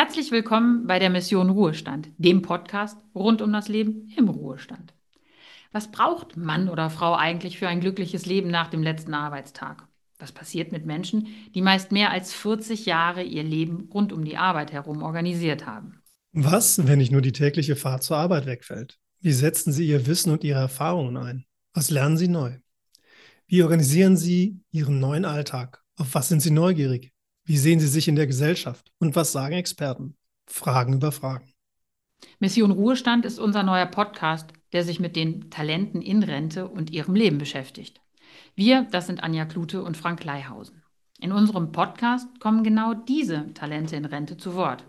Herzlich willkommen bei der Mission Ruhestand, dem Podcast rund um das Leben im Ruhestand. Was braucht Mann oder Frau eigentlich für ein glückliches Leben nach dem letzten Arbeitstag? Was passiert mit Menschen, die meist mehr als 40 Jahre ihr Leben rund um die Arbeit herum organisiert haben? Was, wenn nicht nur die tägliche Fahrt zur Arbeit wegfällt? Wie setzen Sie Ihr Wissen und Ihre Erfahrungen ein? Was lernen Sie neu? Wie organisieren Sie Ihren neuen Alltag? Auf was sind Sie neugierig? Wie sehen Sie sich in der Gesellschaft? Und was sagen Experten? Fragen über Fragen. Mission Ruhestand ist unser neuer Podcast, der sich mit den Talenten in Rente und ihrem Leben beschäftigt. Wir, das sind Anja Klute und Frank Leihausen. In unserem Podcast kommen genau diese Talente in Rente zu Wort.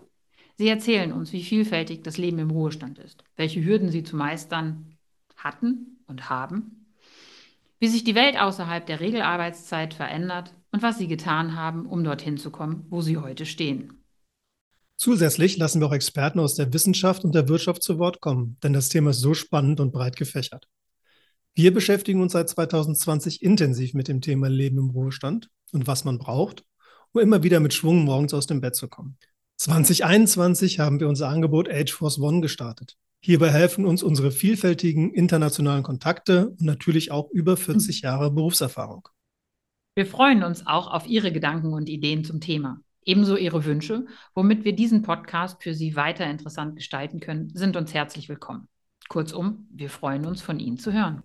Sie erzählen uns, wie vielfältig das Leben im Ruhestand ist, welche Hürden sie zu meistern hatten und haben, wie sich die Welt außerhalb der Regelarbeitszeit verändert und was sie getan haben, um dorthin zu kommen, wo sie heute stehen. Zusätzlich lassen wir auch Experten aus der Wissenschaft und der Wirtschaft zu Wort kommen, denn das Thema ist so spannend und breit gefächert. Wir beschäftigen uns seit 2020 intensiv mit dem Thema Leben im Ruhestand und was man braucht, um immer wieder mit Schwung morgens aus dem Bett zu kommen. 2021 haben wir unser Angebot Age Force One gestartet. Hierbei helfen uns unsere vielfältigen internationalen Kontakte und natürlich auch über 40 Jahre Berufserfahrung. Wir freuen uns auch auf Ihre Gedanken und Ideen zum Thema. Ebenso Ihre Wünsche, womit wir diesen Podcast für Sie weiter interessant gestalten können, sind uns herzlich willkommen. Kurzum, wir freuen uns, von Ihnen zu hören.